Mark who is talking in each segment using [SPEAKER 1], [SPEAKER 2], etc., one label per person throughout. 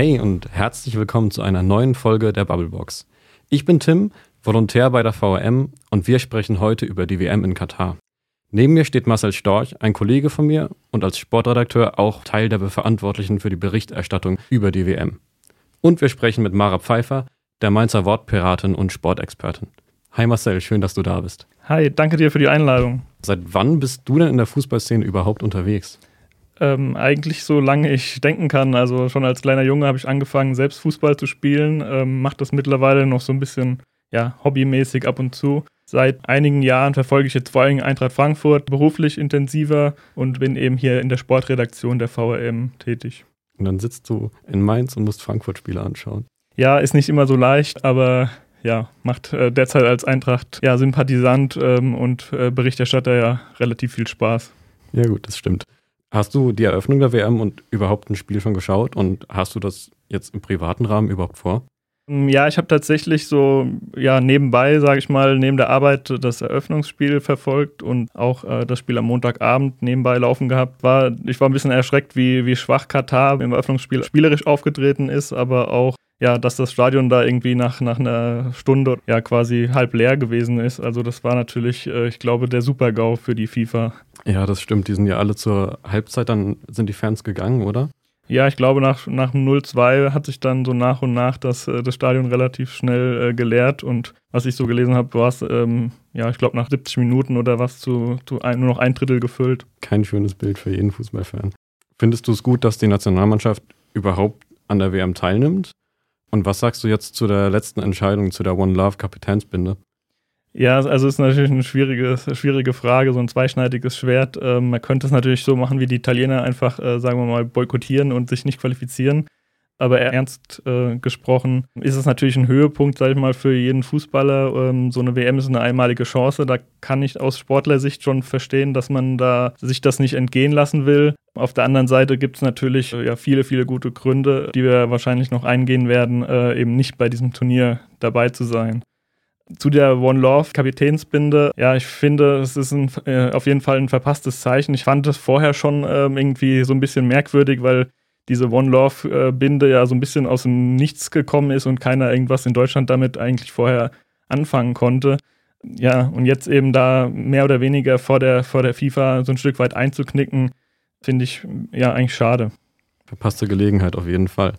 [SPEAKER 1] Hey und herzlich willkommen zu einer neuen Folge der Bubblebox. Ich bin Tim, Volontär bei der VRM und wir sprechen heute über die WM in Katar. Neben mir steht Marcel Storch, ein Kollege von mir und als Sportredakteur auch Teil der Verantwortlichen für die Berichterstattung über die WM. Und wir sprechen mit Mara Pfeiffer, der Mainzer Wortpiratin und Sportexpertin. Hi Marcel, schön, dass du da bist.
[SPEAKER 2] Hi, danke dir für die Einladung.
[SPEAKER 1] Seit wann bist du denn in der Fußballszene überhaupt unterwegs?
[SPEAKER 2] Ähm, eigentlich so lange ich denken kann. Also schon als kleiner Junge habe ich angefangen, selbst Fußball zu spielen. Ähm, Mache das mittlerweile noch so ein bisschen ja, hobbymäßig ab und zu. Seit einigen Jahren verfolge ich jetzt vor allem Eintracht Frankfurt beruflich intensiver und bin eben hier in der Sportredaktion der VRM tätig.
[SPEAKER 1] Und dann sitzt du in Mainz und musst Frankfurt-Spiele anschauen.
[SPEAKER 2] Ja, ist nicht immer so leicht, aber ja, macht äh, derzeit als Eintracht ja, Sympathisant ähm, und äh, Berichterstatter ja relativ viel Spaß.
[SPEAKER 1] Ja, gut, das stimmt. Hast du die Eröffnung der WM und überhaupt ein Spiel schon geschaut und hast du das jetzt im privaten Rahmen überhaupt vor?
[SPEAKER 2] Mm, ja, ich habe tatsächlich so ja nebenbei, sage ich mal, neben der Arbeit das Eröffnungsspiel verfolgt und auch äh, das Spiel am Montagabend nebenbei laufen gehabt. War ich war ein bisschen erschreckt, wie wie schwach Katar im Eröffnungsspiel spielerisch aufgetreten ist, aber auch ja, dass das Stadion da irgendwie nach, nach einer Stunde ja quasi halb leer gewesen ist. Also das war natürlich, äh, ich glaube, der Super-GAU für die FIFA.
[SPEAKER 1] Ja, das stimmt. Die sind ja alle zur Halbzeit, dann sind die Fans gegangen, oder?
[SPEAKER 2] Ja, ich glaube, nach, nach dem 0-2 hat sich dann so nach und nach das, äh, das Stadion relativ schnell äh, geleert. Und was ich so gelesen habe, war es, ähm, ja, ich glaube, nach 70 Minuten oder was zu, zu ein, nur noch ein Drittel gefüllt.
[SPEAKER 1] Kein schönes Bild für jeden Fußballfan. Findest du es gut, dass die Nationalmannschaft überhaupt an der WM teilnimmt? Und was sagst du jetzt zu der letzten Entscheidung, zu der One Love Kapitänsbinde?
[SPEAKER 2] Ja, also ist natürlich eine schwierige, schwierige Frage, so ein zweischneidiges Schwert. Ähm, man könnte es natürlich so machen, wie die Italiener einfach, äh, sagen wir mal, boykottieren und sich nicht qualifizieren. Aber ernst äh, gesprochen ist es natürlich ein Höhepunkt, sag ich mal, für jeden Fußballer. Ähm, so eine WM ist eine einmalige Chance. Da kann ich aus Sportlersicht schon verstehen, dass man da sich das nicht entgehen lassen will. Auf der anderen Seite gibt es natürlich äh, ja, viele, viele gute Gründe, die wir wahrscheinlich noch eingehen werden, äh, eben nicht bei diesem Turnier dabei zu sein. Zu der One Love Kapitänsbinde, ja, ich finde, es ist ein, äh, auf jeden Fall ein verpasstes Zeichen. Ich fand es vorher schon ähm, irgendwie so ein bisschen merkwürdig, weil diese One Love-Binde ja so ein bisschen aus dem Nichts gekommen ist und keiner irgendwas in Deutschland damit eigentlich vorher anfangen konnte. Ja, und jetzt eben da mehr oder weniger vor der, vor der FIFA so ein Stück weit einzuknicken, finde ich ja eigentlich schade.
[SPEAKER 1] Verpasste Gelegenheit auf jeden Fall.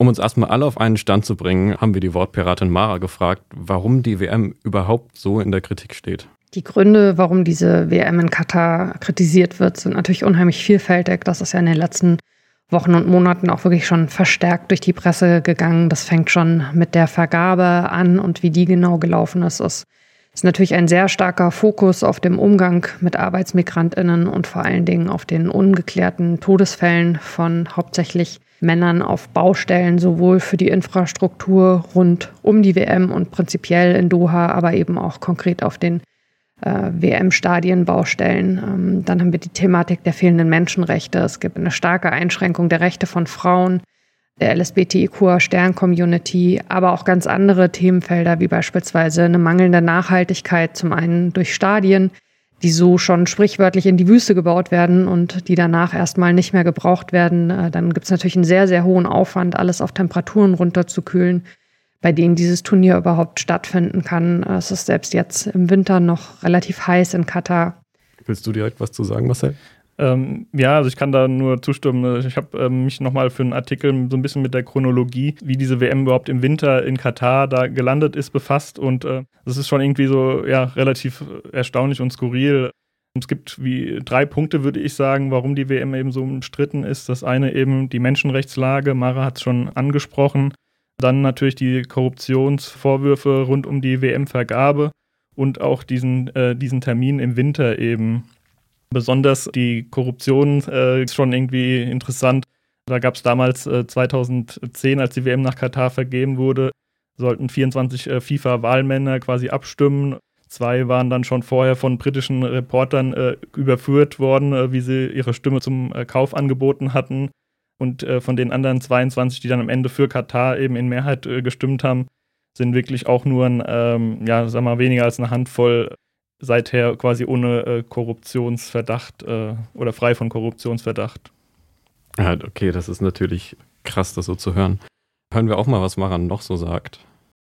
[SPEAKER 1] Um uns erstmal alle auf einen Stand zu bringen, haben wir die Wortpiratin Mara gefragt, warum die WM überhaupt so in der Kritik steht.
[SPEAKER 3] Die Gründe, warum diese WM in Katar kritisiert wird, sind natürlich unheimlich vielfältig. Das ist ja in den letzten Wochen und Monaten auch wirklich schon verstärkt durch die Presse gegangen. Das fängt schon mit der Vergabe an und wie die genau gelaufen ist. Es ist natürlich ein sehr starker Fokus auf dem Umgang mit Arbeitsmigrantinnen und vor allen Dingen auf den ungeklärten Todesfällen von hauptsächlich Männern auf Baustellen, sowohl für die Infrastruktur rund um die WM und prinzipiell in Doha, aber eben auch konkret auf den äh, WM-Stadienbaustellen. Ähm, dann haben wir die Thematik der fehlenden Menschenrechte. Es gibt eine starke Einschränkung der Rechte von Frauen, der LSBTIQ-Stern-Community, aber auch ganz andere Themenfelder, wie beispielsweise eine mangelnde Nachhaltigkeit, zum einen durch Stadien, die so schon sprichwörtlich in die Wüste gebaut werden und die danach erstmal nicht mehr gebraucht werden. Äh, dann gibt es natürlich einen sehr, sehr hohen Aufwand, alles auf Temperaturen runterzukühlen bei denen dieses Turnier überhaupt stattfinden kann. Es ist selbst jetzt im Winter noch relativ heiß in Katar.
[SPEAKER 1] Willst du direkt was zu sagen, Marcel?
[SPEAKER 2] Ähm, ja, also ich kann da nur zustimmen. Ich habe ähm, mich nochmal für einen Artikel so ein bisschen mit der Chronologie, wie diese WM überhaupt im Winter in Katar da gelandet ist, befasst. Und äh, das ist schon irgendwie so ja, relativ erstaunlich und skurril. Es gibt wie drei Punkte, würde ich sagen, warum die WM eben so umstritten ist. Das eine eben die Menschenrechtslage, Mara hat es schon angesprochen. Dann natürlich die Korruptionsvorwürfe rund um die WM-Vergabe und auch diesen, äh, diesen Termin im Winter eben. Besonders die Korruption äh, ist schon irgendwie interessant. Da gab es damals äh, 2010, als die WM nach Katar vergeben wurde, sollten 24 äh, FIFA-Wahlmänner quasi abstimmen. Zwei waren dann schon vorher von britischen Reportern äh, überführt worden, äh, wie sie ihre Stimme zum Kauf angeboten hatten. Und äh, von den anderen 22, die dann am Ende für Katar eben in Mehrheit äh, gestimmt haben, sind wirklich auch nur ein, ähm, ja, sag mal, weniger als eine Handvoll seither quasi ohne äh, Korruptionsverdacht äh, oder frei von Korruptionsverdacht.
[SPEAKER 1] Ja, okay, das ist natürlich krass, das so zu hören. Hören wir auch mal, was Maran noch so sagt.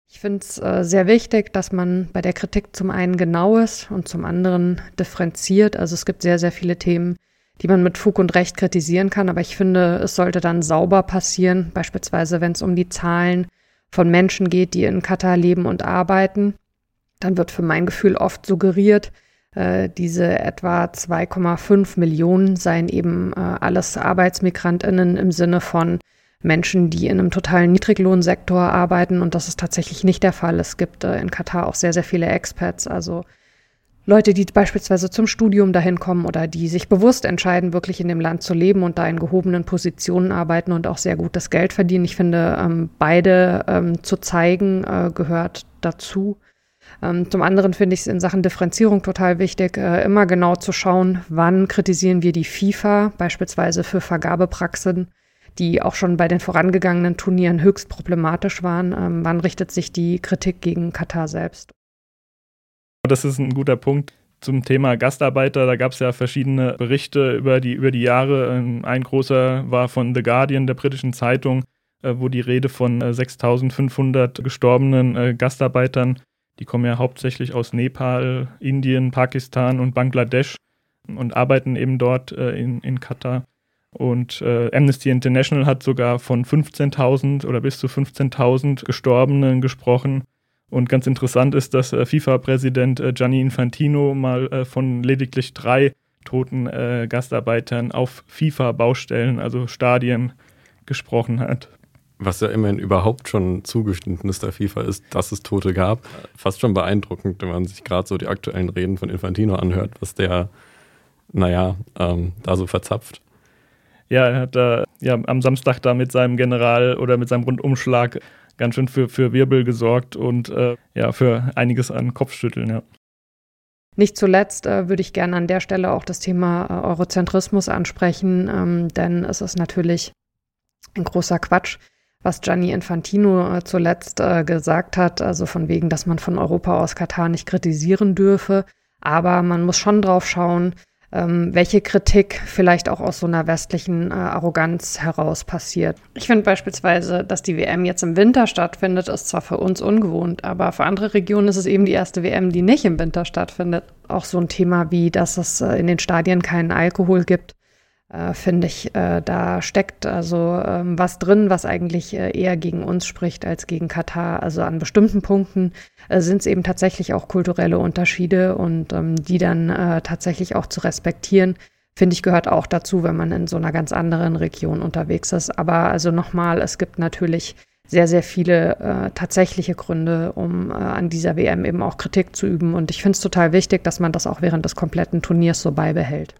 [SPEAKER 3] Ich finde es äh, sehr wichtig, dass man bei der Kritik zum einen genau ist und zum anderen differenziert. Also es gibt sehr, sehr viele Themen, die man mit Fug und Recht kritisieren kann, aber ich finde, es sollte dann sauber passieren, beispielsweise wenn es um die Zahlen von Menschen geht, die in Katar leben und arbeiten. Dann wird für mein Gefühl oft suggeriert, äh, diese etwa 2,5 Millionen seien eben äh, alles Arbeitsmigrantinnen im Sinne von Menschen, die in einem totalen Niedriglohnsektor arbeiten. Und das ist tatsächlich nicht der Fall. Es gibt äh, in Katar auch sehr, sehr viele Expats, also Leute, die beispielsweise zum Studium dahin kommen oder die sich bewusst entscheiden, wirklich in dem Land zu leben und da in gehobenen Positionen arbeiten und auch sehr gutes Geld verdienen. Ich finde, ähm, beide ähm, zu zeigen äh, gehört dazu. Ähm, zum anderen finde ich es in Sachen Differenzierung total wichtig, äh, immer genau zu schauen, wann kritisieren wir die FIFA, beispielsweise für Vergabepraxen die auch schon bei den vorangegangenen Turnieren höchst problematisch waren. Ähm, wann richtet sich die Kritik gegen Katar selbst?
[SPEAKER 2] Das ist ein guter Punkt zum Thema Gastarbeiter. Da gab es ja verschiedene Berichte über die, über die Jahre. Ähm, ein großer war von The Guardian, der britischen Zeitung, äh, wo die Rede von äh, 6500 gestorbenen äh, Gastarbeitern, die kommen ja hauptsächlich aus Nepal, Indien, Pakistan und Bangladesch und arbeiten eben dort äh, in, in Katar. Und äh, Amnesty International hat sogar von 15.000 oder bis zu 15.000 Gestorbenen gesprochen. Und ganz interessant ist, dass äh, FIFA-Präsident äh, Gianni Infantino mal äh, von lediglich drei toten Gastarbeitern auf FIFA-Baustellen, also Stadien, gesprochen hat.
[SPEAKER 1] Was ja immerhin überhaupt schon Zugeständnis der FIFA ist, dass es Tote gab. Fast schon beeindruckend, wenn man sich gerade so die aktuellen Reden von Infantino anhört, was der, naja, ähm, da so verzapft.
[SPEAKER 2] Ja, er hat da ja, am Samstag da mit seinem General oder mit seinem Rundumschlag ganz schön für, für Wirbel gesorgt und äh, ja, für einiges an Kopfschütteln, ja.
[SPEAKER 3] Nicht zuletzt äh, würde ich gerne an der Stelle auch das Thema äh, Eurozentrismus ansprechen, ähm, denn es ist natürlich ein großer Quatsch, was Gianni Infantino äh, zuletzt äh, gesagt hat, also von wegen, dass man von Europa aus Katar nicht kritisieren dürfe. Aber man muss schon drauf schauen, ähm, welche Kritik vielleicht auch aus so einer westlichen äh, Arroganz heraus passiert. Ich finde beispielsweise, dass die WM jetzt im Winter stattfindet, ist zwar für uns ungewohnt, aber für andere Regionen ist es eben die erste WM, die nicht im Winter stattfindet. Auch so ein Thema wie, dass es äh, in den Stadien keinen Alkohol gibt äh, finde ich, äh, da steckt also ähm, was drin, was eigentlich äh, eher gegen uns spricht als gegen Katar. Also an bestimmten Punkten äh, sind es eben tatsächlich auch kulturelle Unterschiede und ähm, die dann äh, tatsächlich auch zu respektieren, finde ich, gehört auch dazu, wenn man in so einer ganz anderen Region unterwegs ist. Aber also nochmal, es gibt natürlich sehr, sehr viele äh, tatsächliche Gründe, um äh, an dieser WM eben auch Kritik zu üben. Und ich finde es total wichtig, dass man das auch während des kompletten Turniers so beibehält.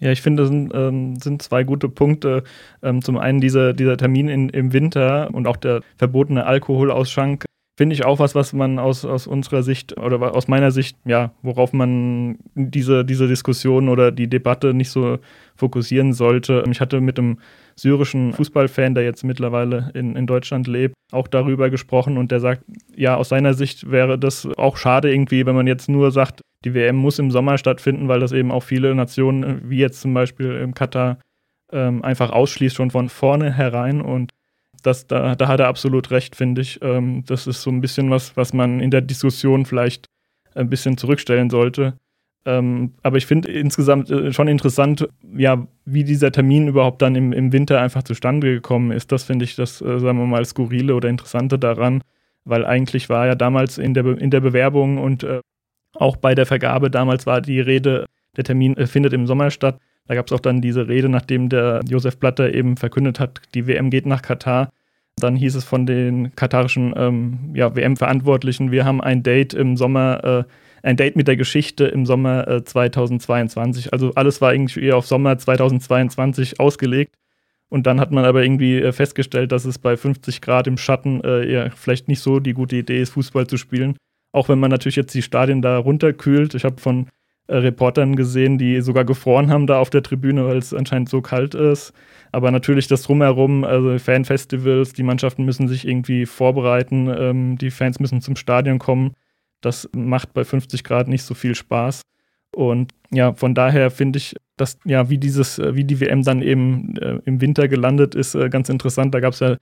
[SPEAKER 2] Ja, ich finde, das sind, ähm, sind zwei gute Punkte. Ähm, zum einen dieser, dieser Termin in, im Winter und auch der verbotene Alkoholausschank. Finde ich auch was, was man aus, aus unserer Sicht oder aus meiner Sicht, ja, worauf man diese, diese Diskussion oder die Debatte nicht so fokussieren sollte. Ich hatte mit einem syrischen Fußballfan, der jetzt mittlerweile in, in Deutschland lebt, auch darüber gesprochen und der sagt, ja, aus seiner Sicht wäre das auch schade irgendwie, wenn man jetzt nur sagt, die WM muss im Sommer stattfinden, weil das eben auch viele Nationen, wie jetzt zum Beispiel im Katar, ähm, einfach ausschließt schon von vorne herein. Und das, da, da hat er absolut recht, finde ich. Ähm, das ist so ein bisschen was, was man in der Diskussion vielleicht ein bisschen zurückstellen sollte. Ähm, aber ich finde insgesamt äh, schon interessant, ja, wie dieser Termin überhaupt dann im, im Winter einfach zustande gekommen ist. Das finde ich das, äh, sagen wir mal, skurrile oder interessante daran, weil eigentlich war ja damals in der, Be in der Bewerbung und äh, auch bei der Vergabe damals war die Rede, der Termin äh, findet im Sommer statt. Da gab es auch dann diese Rede, nachdem der Josef Blatter eben verkündet hat, die WM geht nach Katar. Dann hieß es von den katarischen ähm, ja, WM-Verantwortlichen, wir haben ein Date im Sommer, äh, ein Date mit der Geschichte im Sommer äh, 2022. Also alles war irgendwie eher auf Sommer 2022 ausgelegt. Und dann hat man aber irgendwie äh, festgestellt, dass es bei 50 Grad im Schatten äh, ja, vielleicht nicht so die gute Idee ist, Fußball zu spielen. Auch wenn man natürlich jetzt die Stadien da runterkühlt. Ich habe von äh, Reportern gesehen, die sogar gefroren haben da auf der Tribüne, weil es anscheinend so kalt ist. Aber natürlich das drumherum, also Fanfestivals, die Mannschaften müssen sich irgendwie vorbereiten, ähm, die Fans müssen zum Stadion kommen. Das macht bei 50 Grad nicht so viel Spaß. Und ja, von daher finde ich, dass ja, wie dieses, wie die WM dann eben äh, im Winter gelandet ist, äh, ganz interessant. Da gab es ja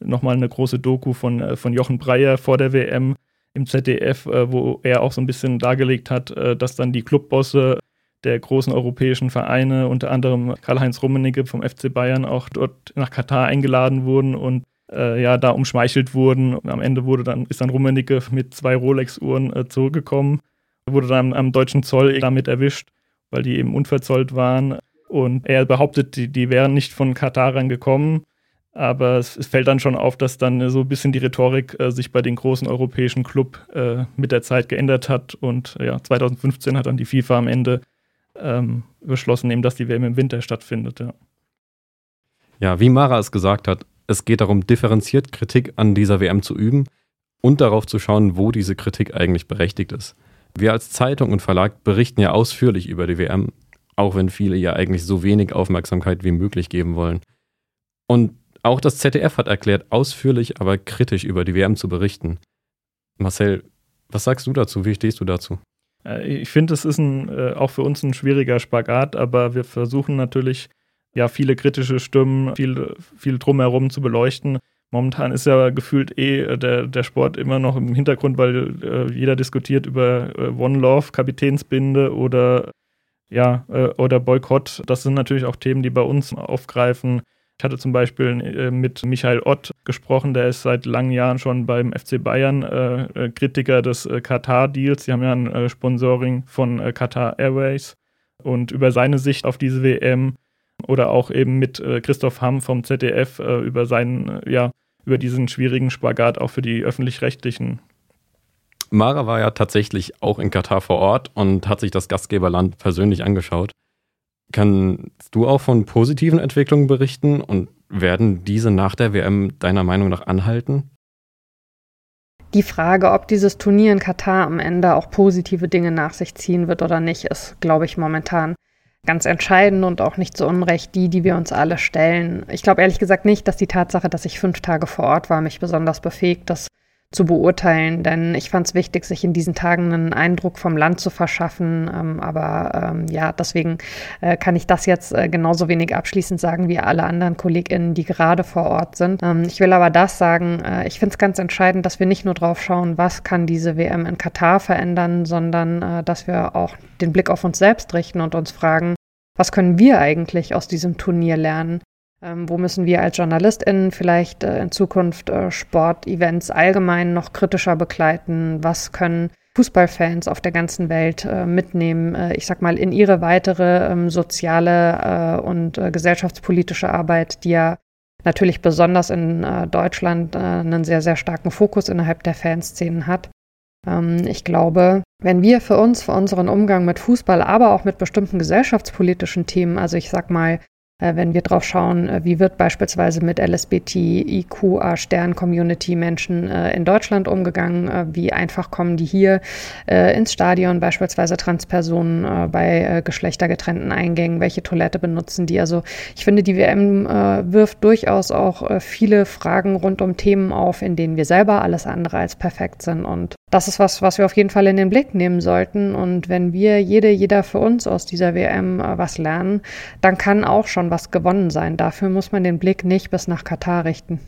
[SPEAKER 2] nochmal eine große Doku von, äh, von Jochen Breyer vor der WM im ZDF, äh, wo er auch so ein bisschen dargelegt hat, äh, dass dann die Clubbosse der großen europäischen Vereine, unter anderem Karl-Heinz Rummenigge vom FC Bayern, auch dort nach Katar eingeladen wurden und äh, ja, da umschmeichelt wurden. Am Ende wurde dann, ist dann Rummenigge mit zwei Rolex-Uhren äh, zurückgekommen, wurde dann am deutschen Zoll damit erwischt, weil die eben unverzollt waren. Und er behauptet, die, die wären nicht von Katar gekommen. Aber es, es, fällt dann schon auf, dass dann so ein bisschen die Rhetorik äh, sich bei den großen europäischen Club äh, mit der Zeit geändert hat. Und ja, 2015 hat dann die FIFA am Ende ähm, beschlossen, eben, dass die WM im Winter stattfindet. Ja.
[SPEAKER 1] ja, wie Mara es gesagt hat, es geht darum, differenziert Kritik an dieser WM zu üben und darauf zu schauen, wo diese Kritik eigentlich berechtigt ist. Wir als Zeitung und Verlag berichten ja ausführlich über die WM, auch wenn viele ja eigentlich so wenig Aufmerksamkeit wie möglich geben wollen. Und auch das ZDF hat erklärt, ausführlich, aber kritisch über die WM zu berichten. Marcel, was sagst du dazu? Wie stehst du dazu?
[SPEAKER 2] Äh, ich finde, es ist ein, äh, auch für uns ein schwieriger Spagat, aber wir versuchen natürlich, ja, viele kritische Stimmen, viel, viel drumherum zu beleuchten. Momentan ist ja gefühlt eh der, der Sport immer noch im Hintergrund, weil äh, jeder diskutiert über äh, One Love, Kapitänsbinde oder ja, äh, oder Boykott. Das sind natürlich auch Themen, die bei uns aufgreifen. Ich hatte zum Beispiel äh, mit Michael Ott gesprochen, der ist seit langen Jahren schon beim FC Bayern äh, äh Kritiker des äh, Katar-Deals. Sie haben ja ein äh, Sponsoring von äh, Qatar Airways und über seine Sicht auf diese WM oder auch eben mit Christoph Hamm vom ZDF über seinen, ja, über diesen schwierigen Spagat auch für die öffentlich-rechtlichen
[SPEAKER 1] Mara war ja tatsächlich auch in Katar vor Ort und hat sich das Gastgeberland persönlich angeschaut. Kannst du auch von positiven Entwicklungen berichten und werden diese nach der WM deiner Meinung nach anhalten?
[SPEAKER 3] Die Frage, ob dieses Turnier in Katar am Ende auch positive Dinge nach sich ziehen wird oder nicht, ist, glaube ich, momentan ganz entscheidend und auch nicht zu Unrecht die, die wir uns alle stellen. Ich glaube ehrlich gesagt nicht, dass die Tatsache, dass ich fünf Tage vor Ort war, mich besonders befähigt, das zu beurteilen, denn ich fand es wichtig, sich in diesen Tagen einen Eindruck vom Land zu verschaffen. Ähm, aber ähm, ja, deswegen äh, kann ich das jetzt äh, genauso wenig abschließend sagen wie alle anderen KollegInnen, die gerade vor Ort sind. Ähm, ich will aber das sagen, äh, ich finde es ganz entscheidend, dass wir nicht nur drauf schauen, was kann diese WM in Katar verändern, sondern äh, dass wir auch den Blick auf uns selbst richten und uns fragen, was können wir eigentlich aus diesem Turnier lernen? Ähm, wo müssen wir als JournalistInnen vielleicht äh, in Zukunft äh, Sportevents allgemein noch kritischer begleiten? Was können Fußballfans auf der ganzen Welt äh, mitnehmen, ich sag mal, in ihre weitere ähm, soziale und gesellschaftspolitische Arbeit, die ja natürlich besonders in Deutschland einen sehr, sehr starken Fokus innerhalb der Fanszenen hat. Ähm, ich glaube, wenn wir für uns, für unseren Umgang mit Fußball, aber auch mit bestimmten gesellschaftspolitischen Themen, also ich sag mal, wenn wir drauf schauen, äh, wie wird beispielsweise mit LSBTIQA-Stern-Community Menschen äh, in Deutschland umgegangen, wie einfach kommen die hier ins Stadion, beispielsweise Transpersonen bei geschlechtergetrennten Eingängen, welche Toilette benutzen die. Also ich finde, die WM wirft durchaus auch viele Fragen rund um Themen auf, in denen wir selber alles andere als perfekt sind und das ist was, was wir auf jeden Fall in den Blick nehmen sollten. Und wenn wir jede, jeder für uns aus dieser WM äh, was lernen, dann kann auch schon was gewonnen sein. Dafür muss man den Blick nicht bis nach Katar richten.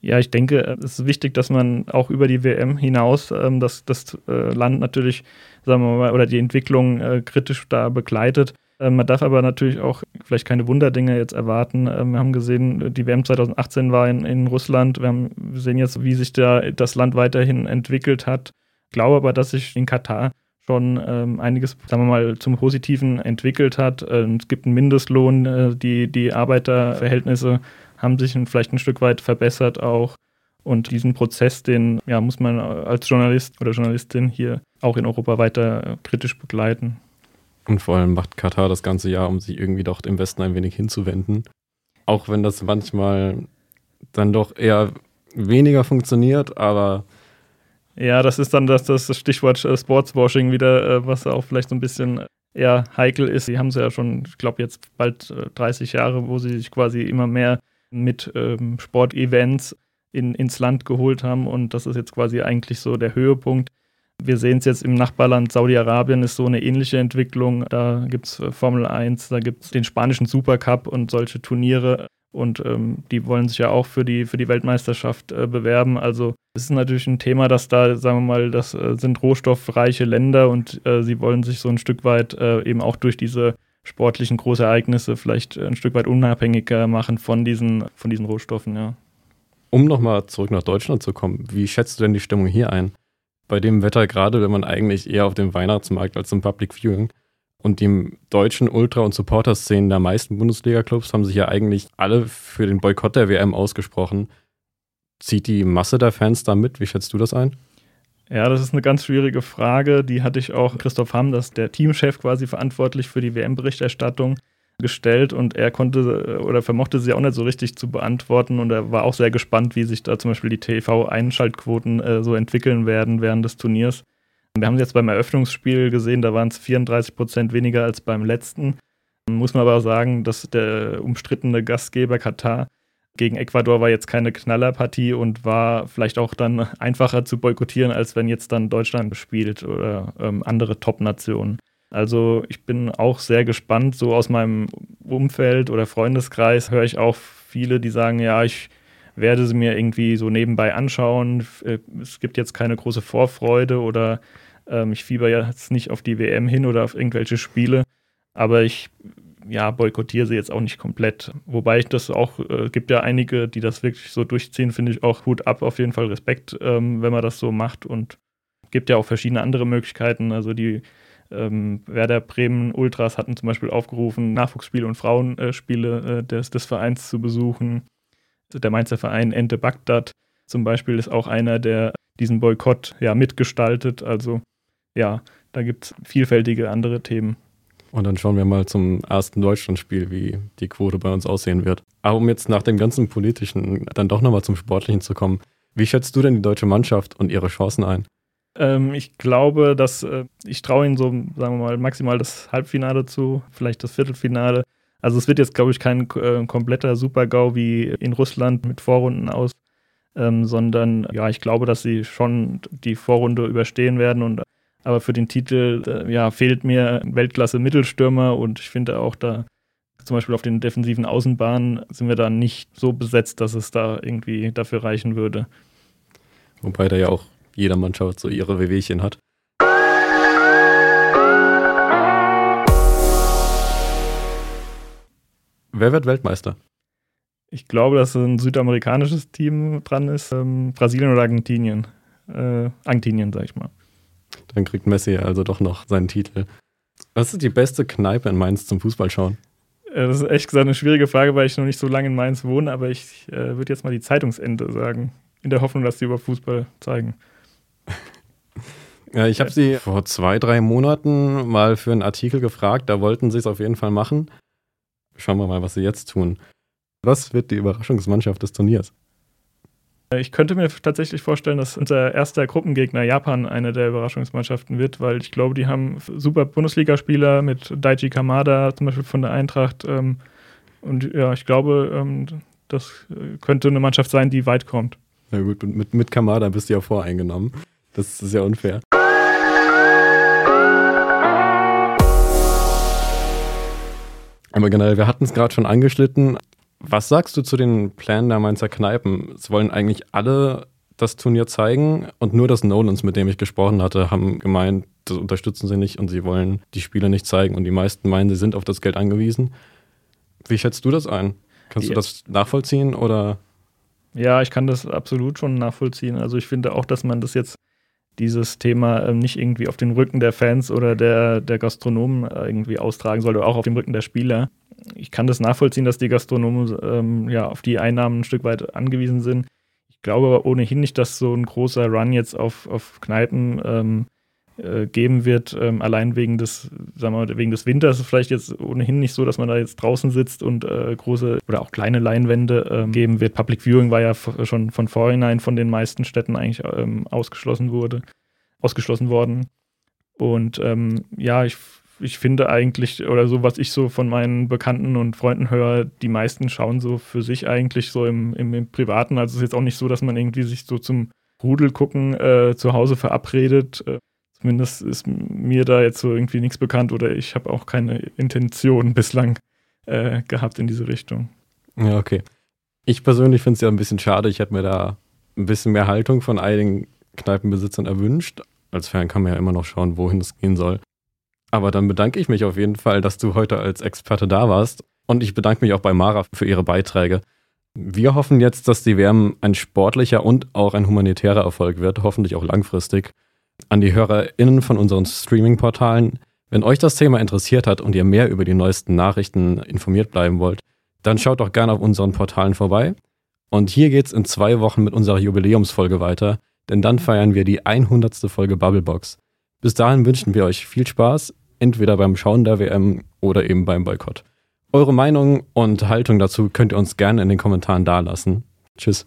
[SPEAKER 2] Ja, ich denke, es ist wichtig, dass man auch über die WM hinaus ähm, das, das äh, Land natürlich, sagen wir mal, oder die Entwicklung äh, kritisch da begleitet. Ähm, man darf aber natürlich auch vielleicht keine Wunderdinge jetzt erwarten. Ähm, wir haben gesehen, die WM 2018 war in, in Russland. Wir, haben, wir sehen jetzt, wie sich da das Land weiterhin entwickelt hat. Ich glaube aber, dass sich in Katar schon ähm, einiges, sagen wir mal, zum Positiven entwickelt hat. Ähm, es gibt einen Mindestlohn, äh, die, die Arbeiterverhältnisse haben sich vielleicht ein Stück weit verbessert auch. Und diesen Prozess, den ja, muss man als Journalist oder Journalistin hier auch in Europa weiter äh, kritisch begleiten.
[SPEAKER 1] Und vor allem macht Katar das ganze Jahr, um sich irgendwie doch im Westen ein wenig hinzuwenden. Auch wenn das manchmal dann doch eher weniger funktioniert, aber.
[SPEAKER 2] Ja, das ist dann das, das Stichwort äh, Sportswashing wieder, äh, was auch vielleicht so ein bisschen eher heikel ist. Sie haben es ja schon, ich glaube, jetzt bald 30 äh, Jahre, wo sie sich quasi immer mehr mit ähm, Sportevents in, ins Land geholt haben und das ist jetzt quasi eigentlich so der Höhepunkt. Wir sehen es jetzt im Nachbarland Saudi-Arabien ist so eine ähnliche Entwicklung. Da gibt es Formel 1, da gibt es den spanischen Supercup und solche Turniere. Und ähm, die wollen sich ja auch für die, für die Weltmeisterschaft äh, bewerben. Also es ist natürlich ein Thema, dass da, sagen wir mal, das äh, sind rohstoffreiche Länder und äh, sie wollen sich so ein Stück weit äh, eben auch durch diese sportlichen Großereignisse vielleicht ein Stück weit unabhängiger machen von diesen, von diesen Rohstoffen, ja.
[SPEAKER 1] Um nochmal zurück nach Deutschland zu kommen, wie schätzt du denn die Stimmung hier ein? Bei dem Wetter, gerade wenn man eigentlich eher auf dem Weihnachtsmarkt als im Public Viewing und die deutschen Ultra- und Supporter-Szenen der meisten Bundesliga-Clubs haben sich ja eigentlich alle für den Boykott der WM ausgesprochen. Zieht die Masse der Fans da mit? Wie schätzt du das ein?
[SPEAKER 2] Ja, das ist eine ganz schwierige Frage. Die hatte ich auch Christoph Hamm, das der Teamchef quasi verantwortlich für die WM-Berichterstattung, gestellt und er konnte oder vermochte sie auch nicht so richtig zu beantworten und er war auch sehr gespannt, wie sich da zum Beispiel die TV-Einschaltquoten äh, so entwickeln werden während des Turniers. Wir haben jetzt beim Eröffnungsspiel gesehen, da waren es 34 Prozent weniger als beim letzten. Muss man aber auch sagen, dass der umstrittene Gastgeber Katar gegen Ecuador war jetzt keine Knallerpartie und war vielleicht auch dann einfacher zu boykottieren, als wenn jetzt dann Deutschland spielt oder ähm, andere Top-Nationen. Also ich bin auch sehr gespannt. So aus meinem Umfeld oder Freundeskreis höre ich auch viele, die sagen, ja, ich werde sie mir irgendwie so nebenbei anschauen. Äh, es gibt jetzt keine große Vorfreude oder ähm, ich fieber jetzt nicht auf die WM hin oder auf irgendwelche Spiele, aber ich ja, boykottiere sie jetzt auch nicht komplett. Wobei ich das auch, äh, gibt ja einige, die das wirklich so durchziehen, finde ich auch Hut ab, auf jeden Fall Respekt, ähm, wenn man das so macht und gibt ja auch verschiedene andere Möglichkeiten. Also die ähm, Werder Bremen Ultras hatten zum Beispiel aufgerufen, Nachwuchsspiele und Frauenspiele äh, des, des Vereins zu besuchen. Der Mainzer Verein Ente Bagdad zum Beispiel ist auch einer, der diesen Boykott ja mitgestaltet. Also ja, da gibt es vielfältige andere Themen.
[SPEAKER 1] Und dann schauen wir mal zum ersten Deutschlandspiel, wie die Quote bei uns aussehen wird. Aber um jetzt nach dem ganzen Politischen dann doch nochmal zum Sportlichen zu kommen, wie schätzt du denn die deutsche Mannschaft und ihre Chancen ein?
[SPEAKER 2] Ähm, ich glaube, dass äh, ich traue ihnen so, sagen wir mal, maximal das Halbfinale zu, vielleicht das Viertelfinale. Also es wird jetzt, glaube ich, kein äh, kompletter Super-GAU wie in Russland mit Vorrunden aus, ähm, sondern ja, ich glaube, dass sie schon die Vorrunde überstehen werden und aber für den Titel ja, fehlt mir Weltklasse Mittelstürmer und ich finde auch da zum Beispiel auf den defensiven Außenbahnen sind wir da nicht so besetzt, dass es da irgendwie dafür reichen würde.
[SPEAKER 1] Wobei da ja auch jeder Mannschaft so ihre Wehwehchen hat. Wer wird Weltmeister?
[SPEAKER 2] Ich glaube, dass ein südamerikanisches Team dran ist. Ähm, Brasilien oder Argentinien. Äh, Argentinien, sag ich mal.
[SPEAKER 1] Dann kriegt Messi also doch noch seinen Titel. Was ist die beste Kneipe in Mainz zum Fußballschauen?
[SPEAKER 2] Äh, das ist echt gesagt eine schwierige Frage, weil ich noch nicht so lange in Mainz wohne, aber ich äh, würde jetzt mal die Zeitungsende sagen, in der Hoffnung, dass sie über Fußball zeigen.
[SPEAKER 1] Ja, ich habe sie vor zwei, drei Monaten mal für einen Artikel gefragt, da wollten sie es auf jeden Fall machen. Schauen wir mal, was sie jetzt tun. Was wird die Überraschungsmannschaft des Turniers?
[SPEAKER 2] Ich könnte mir tatsächlich vorstellen, dass unser erster Gruppengegner Japan eine der Überraschungsmannschaften wird, weil ich glaube, die haben super Bundesligaspieler mit Daichi Kamada zum Beispiel von der Eintracht. Ähm, und ja, ich glaube, ähm, das könnte eine Mannschaft sein, die weit kommt.
[SPEAKER 1] Na gut, mit, mit Kamada bist du ja voreingenommen. Das ist ja unfair. Aber generell, wir hatten es gerade schon angeschnitten. Was sagst du zu den Plänen der Mainzer Kneipen? Es wollen eigentlich alle das Turnier zeigen und nur das Nolans, mit dem ich gesprochen hatte, haben gemeint, das unterstützen sie nicht und sie wollen die Spiele nicht zeigen und die meisten meinen, sie sind auf das Geld angewiesen. Wie schätzt du das ein? Kannst ja. du das nachvollziehen oder?
[SPEAKER 2] Ja, ich kann das absolut schon nachvollziehen. Also ich finde auch, dass man das jetzt dieses Thema ähm, nicht irgendwie auf den Rücken der Fans oder der, der Gastronomen äh, irgendwie austragen sollte, auch auf dem Rücken der Spieler. Ich kann das nachvollziehen, dass die Gastronomen ähm, ja auf die Einnahmen ein Stück weit angewiesen sind. Ich glaube aber ohnehin nicht, dass so ein großer Run jetzt auf, auf Kneipen ähm, äh, geben wird, ähm, allein wegen des, sagen wir, wegen des Winters. Vielleicht jetzt ohnehin nicht so, dass man da jetzt draußen sitzt und äh, große oder auch kleine Leinwände ähm, geben wird. Public Viewing war ja schon von vorhinein von den meisten Städten eigentlich ähm, ausgeschlossen wurde, ausgeschlossen worden. Und ähm, ja, ich ich finde eigentlich, oder so, was ich so von meinen Bekannten und Freunden höre, die meisten schauen so für sich eigentlich so im, im, im Privaten. Also es ist jetzt auch nicht so, dass man irgendwie sich so zum Rudel gucken äh, zu Hause verabredet. Äh, zumindest ist mir da jetzt so irgendwie nichts bekannt oder ich habe auch keine Intention bislang äh, gehabt in diese Richtung.
[SPEAKER 1] Ja, okay. Ich persönlich finde es ja ein bisschen schade. Ich hätte mir da ein bisschen mehr Haltung von einigen Kneipenbesitzern erwünscht. Als Fan kann man ja immer noch schauen, wohin es gehen soll. Aber dann bedanke ich mich auf jeden Fall, dass du heute als Experte da warst. Und ich bedanke mich auch bei Mara für ihre Beiträge. Wir hoffen jetzt, dass die WM ein sportlicher und auch ein humanitärer Erfolg wird, hoffentlich auch langfristig. An die HörerInnen von unseren Streaming-Portalen, wenn euch das Thema interessiert hat und ihr mehr über die neuesten Nachrichten informiert bleiben wollt, dann schaut doch gerne auf unseren Portalen vorbei. Und hier geht's in zwei Wochen mit unserer Jubiläumsfolge weiter, denn dann feiern wir die 100. Folge Bubblebox. Bis dahin wünschen wir euch viel Spaß, entweder beim Schauen der WM oder eben beim Boykott. Eure Meinung und Haltung dazu könnt ihr uns gerne in den Kommentaren dalassen. Tschüss.